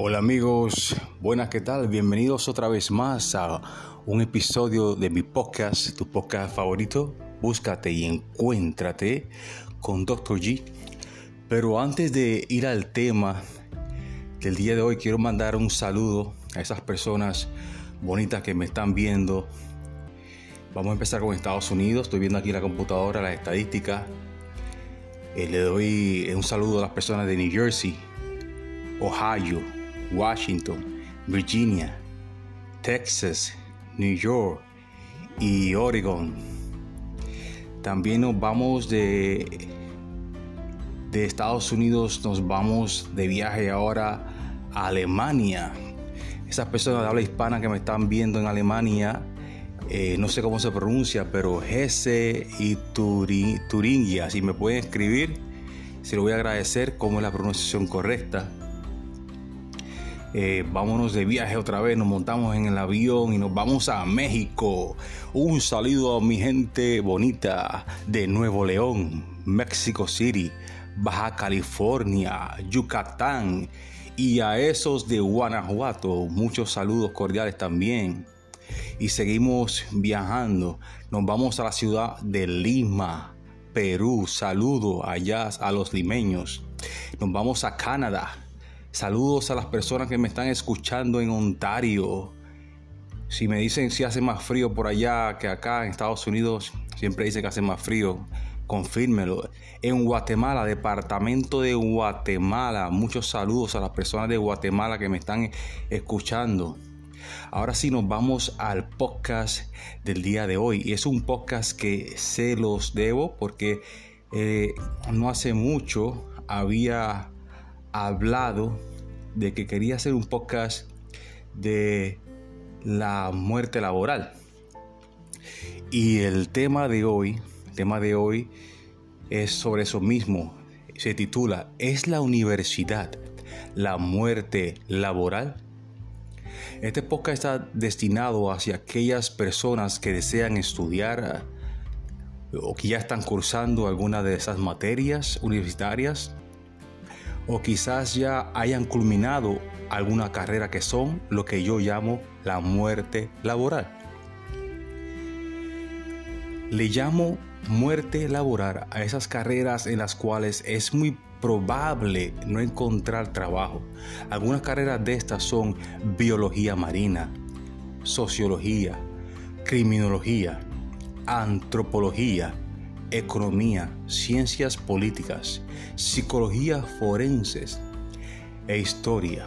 Hola amigos, buenas, ¿qué tal? Bienvenidos otra vez más a un episodio de mi podcast, tu podcast favorito, Búscate y Encuéntrate con Dr. G. Pero antes de ir al tema del día de hoy, quiero mandar un saludo a esas personas bonitas que me están viendo. Vamos a empezar con Estados Unidos, estoy viendo aquí la computadora las estadísticas. Eh, le doy un saludo a las personas de New Jersey, Ohio, Washington, Virginia, Texas, New York y Oregon. También nos vamos de, de Estados Unidos, nos vamos de viaje ahora a Alemania. Esas personas de habla hispana que me están viendo en Alemania, eh, no sé cómo se pronuncia, pero Hesse y Turingia, si me pueden escribir, se lo voy a agradecer cómo es la pronunciación correcta. Eh, vámonos de viaje otra vez, nos montamos en el avión y nos vamos a México. Un saludo a mi gente bonita de Nuevo León, Mexico City, Baja California, Yucatán y a esos de Guanajuato. Muchos saludos cordiales también. Y seguimos viajando. Nos vamos a la ciudad de Lima, Perú. Saludo allá a los limeños. Nos vamos a Canadá Saludos a las personas que me están escuchando en Ontario. Si me dicen si hace más frío por allá que acá en Estados Unidos, siempre dice que hace más frío. Confírmelo. En Guatemala, departamento de Guatemala. Muchos saludos a las personas de Guatemala que me están escuchando. Ahora sí nos vamos al podcast del día de hoy. Y es un podcast que se los debo porque eh, no hace mucho había hablado de que quería hacer un podcast de la muerte laboral. Y el tema de hoy, tema de hoy es sobre eso mismo. Se titula ¿Es la universidad la muerte laboral? Este podcast está destinado hacia aquellas personas que desean estudiar o que ya están cursando alguna de esas materias universitarias o quizás ya hayan culminado alguna carrera que son lo que yo llamo la muerte laboral. Le llamo muerte laboral a esas carreras en las cuales es muy probable no encontrar trabajo. Algunas carreras de estas son biología marina, sociología, criminología, antropología, economía, ciencias políticas, psicología forenses e historia.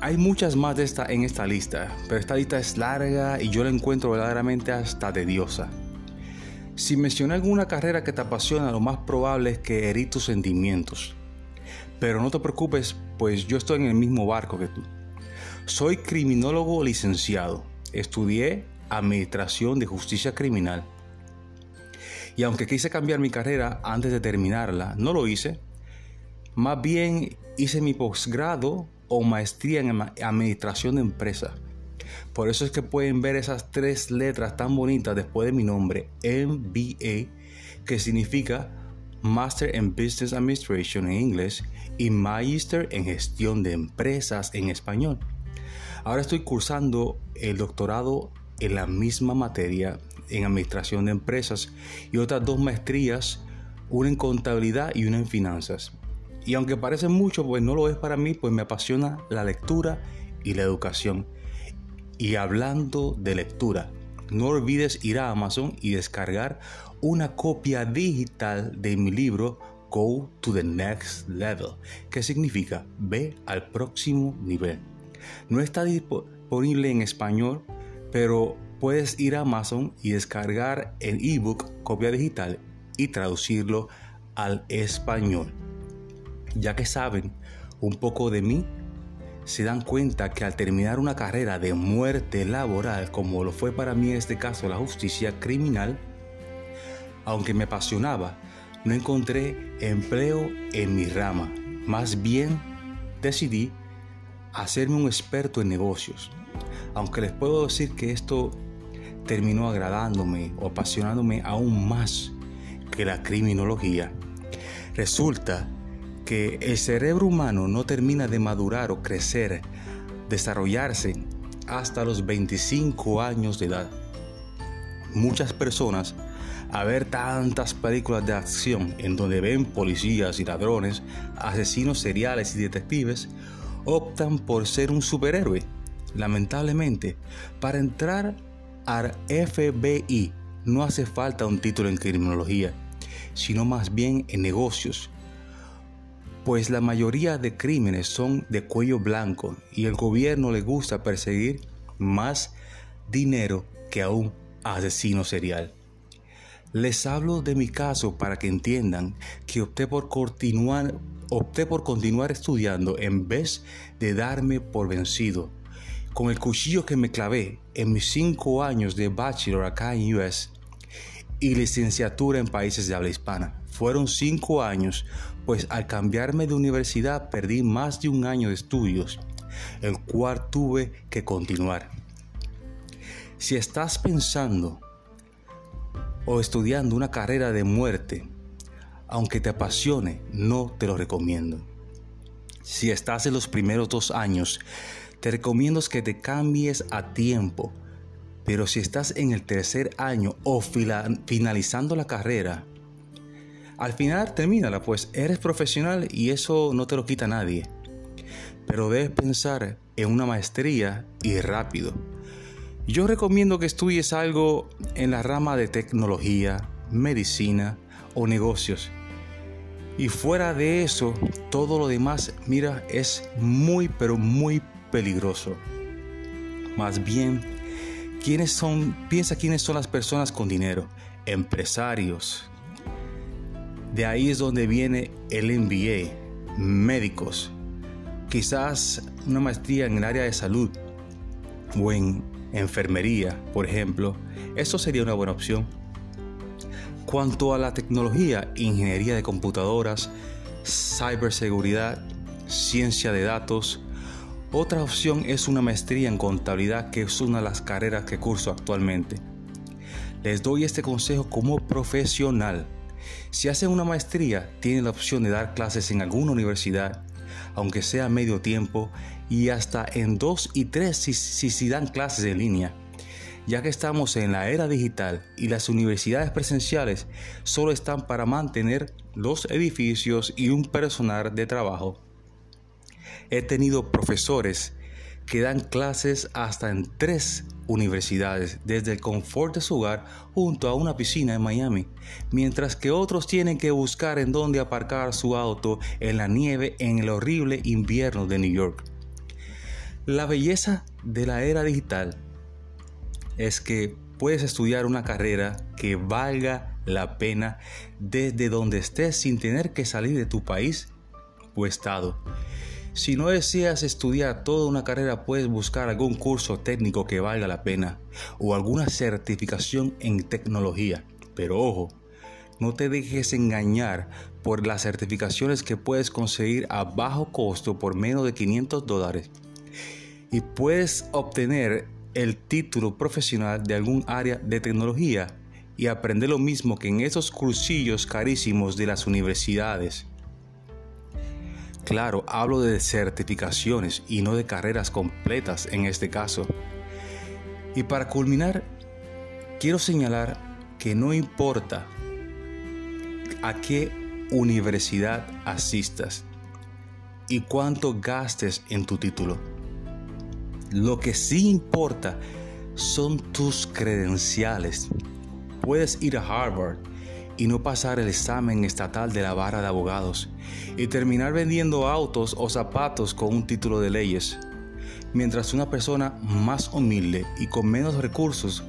Hay muchas más de esta en esta lista, pero esta lista es larga y yo la encuentro verdaderamente hasta tediosa. Si mencioné alguna carrera que te apasiona, lo más probable es que herí tus sentimientos. Pero no te preocupes, pues yo estoy en el mismo barco que tú. Soy criminólogo licenciado. Estudié Administración de Justicia Criminal y aunque quise cambiar mi carrera antes de terminarla, no lo hice. Más bien hice mi posgrado o maestría en administración de empresas. Por eso es que pueden ver esas tres letras tan bonitas después de mi nombre, MBA, que significa Master in Business Administration en inglés y Magister en Gestión de Empresas en español. Ahora estoy cursando el doctorado en la misma materia en Administración de Empresas y otras dos maestrías, una en Contabilidad y una en Finanzas. Y aunque parece mucho, pues no lo es para mí, pues me apasiona la lectura y la educación. Y hablando de lectura, no olvides ir a Amazon y descargar una copia digital de mi libro Go to the Next Level, que significa ve al próximo nivel. No está disponible en español, pero puedes ir a Amazon y descargar el ebook copia digital y traducirlo al español. Ya que saben un poco de mí, se dan cuenta que al terminar una carrera de muerte laboral, como lo fue para mí en este caso la justicia criminal, aunque me apasionaba, no encontré empleo en mi rama. Más bien decidí hacerme un experto en negocios aunque les puedo decir que esto terminó agradándome o apasionándome aún más que la criminología, resulta que el cerebro humano no termina de madurar o crecer, desarrollarse hasta los 25 años de edad. Muchas personas, a ver tantas películas de acción en donde ven policías y ladrones, asesinos seriales y detectives, optan por ser un superhéroe. Lamentablemente, para entrar al FBI no hace falta un título en criminología, sino más bien en negocios, pues la mayoría de crímenes son de cuello blanco y el gobierno le gusta perseguir más dinero que a un asesino serial. Les hablo de mi caso para que entiendan que opté por continuar, opté por continuar estudiando en vez de darme por vencido. Con el cuchillo que me clavé en mis cinco años de bachelor acá en US y licenciatura en países de habla hispana. Fueron cinco años, pues al cambiarme de universidad perdí más de un año de estudios, el cual tuve que continuar. Si estás pensando o estudiando una carrera de muerte, aunque te apasione, no te lo recomiendo. Si estás en los primeros dos años, te recomiendo que te cambies a tiempo pero si estás en el tercer año o finalizando la carrera, al final termínala, pues eres profesional y eso no te lo quita nadie. Pero debes pensar en una maestría y rápido. Yo recomiendo que estudies algo en la rama de tecnología, medicina o negocios. Y fuera de eso, todo lo demás, mira, es muy, pero muy peligroso. Más bien, ¿Quiénes son? Piensa quiénes son las personas con dinero. Empresarios. De ahí es donde viene el MBA. Médicos. Quizás una maestría en el área de salud o en enfermería, por ejemplo. Eso sería una buena opción. Cuanto a la tecnología, ingeniería de computadoras, ciberseguridad, ciencia de datos, otra opción es una maestría en contabilidad, que es una de las carreras que curso actualmente. Les doy este consejo como profesional. Si hacen una maestría, tienen la opción de dar clases en alguna universidad, aunque sea medio tiempo, y hasta en dos y tres si, si, dan clases en línea. Ya que estamos en la era digital y las universidades presenciales solo están para mantener los edificios y un personal de trabajo He tenido profesores que dan clases hasta en tres universidades desde el confort de su hogar junto a una piscina en Miami, mientras que otros tienen que buscar en dónde aparcar su auto en la nieve en el horrible invierno de New York. La belleza de la era digital es que puedes estudiar una carrera que valga la pena desde donde estés sin tener que salir de tu país o estado si no deseas estudiar toda una carrera, puedes buscar algún curso técnico que valga la pena o alguna certificación en tecnología. Pero ojo, no te dejes engañar por las certificaciones que puedes conseguir a bajo costo por menos de 500 dólares. Y puedes obtener el título profesional de algún área de tecnología y aprender lo mismo que en esos cursillos carísimos de las universidades. Claro, hablo de certificaciones y no de carreras completas en este caso. Y para culminar, quiero señalar que no importa a qué universidad asistas y cuánto gastes en tu título. Lo que sí importa son tus credenciales. Puedes ir a Harvard, y no pasar el examen estatal de la barra de abogados y terminar vendiendo autos o zapatos con un título de leyes, mientras una persona más humilde y con menos recursos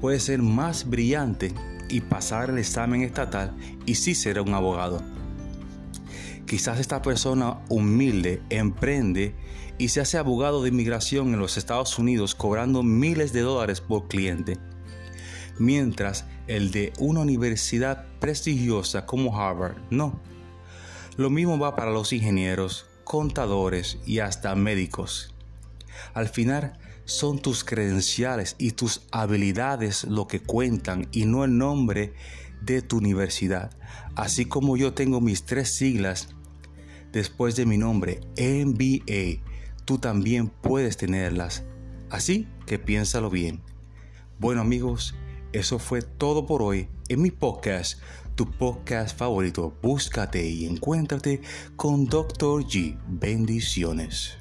puede ser más brillante y pasar el examen estatal y sí será un abogado. Quizás esta persona humilde emprende y se hace abogado de inmigración en los Estados Unidos cobrando miles de dólares por cliente mientras el de una universidad prestigiosa como Harvard no. Lo mismo va para los ingenieros, contadores y hasta médicos. Al final, son tus credenciales y tus habilidades lo que cuentan y no el nombre de tu universidad. Así como yo tengo mis tres siglas después de mi nombre, NBA, tú también puedes tenerlas. Así que piénsalo bien. Bueno amigos, eso fue todo por hoy en mi podcast, tu podcast favorito. Búscate y encuéntrate con Dr. G. Bendiciones.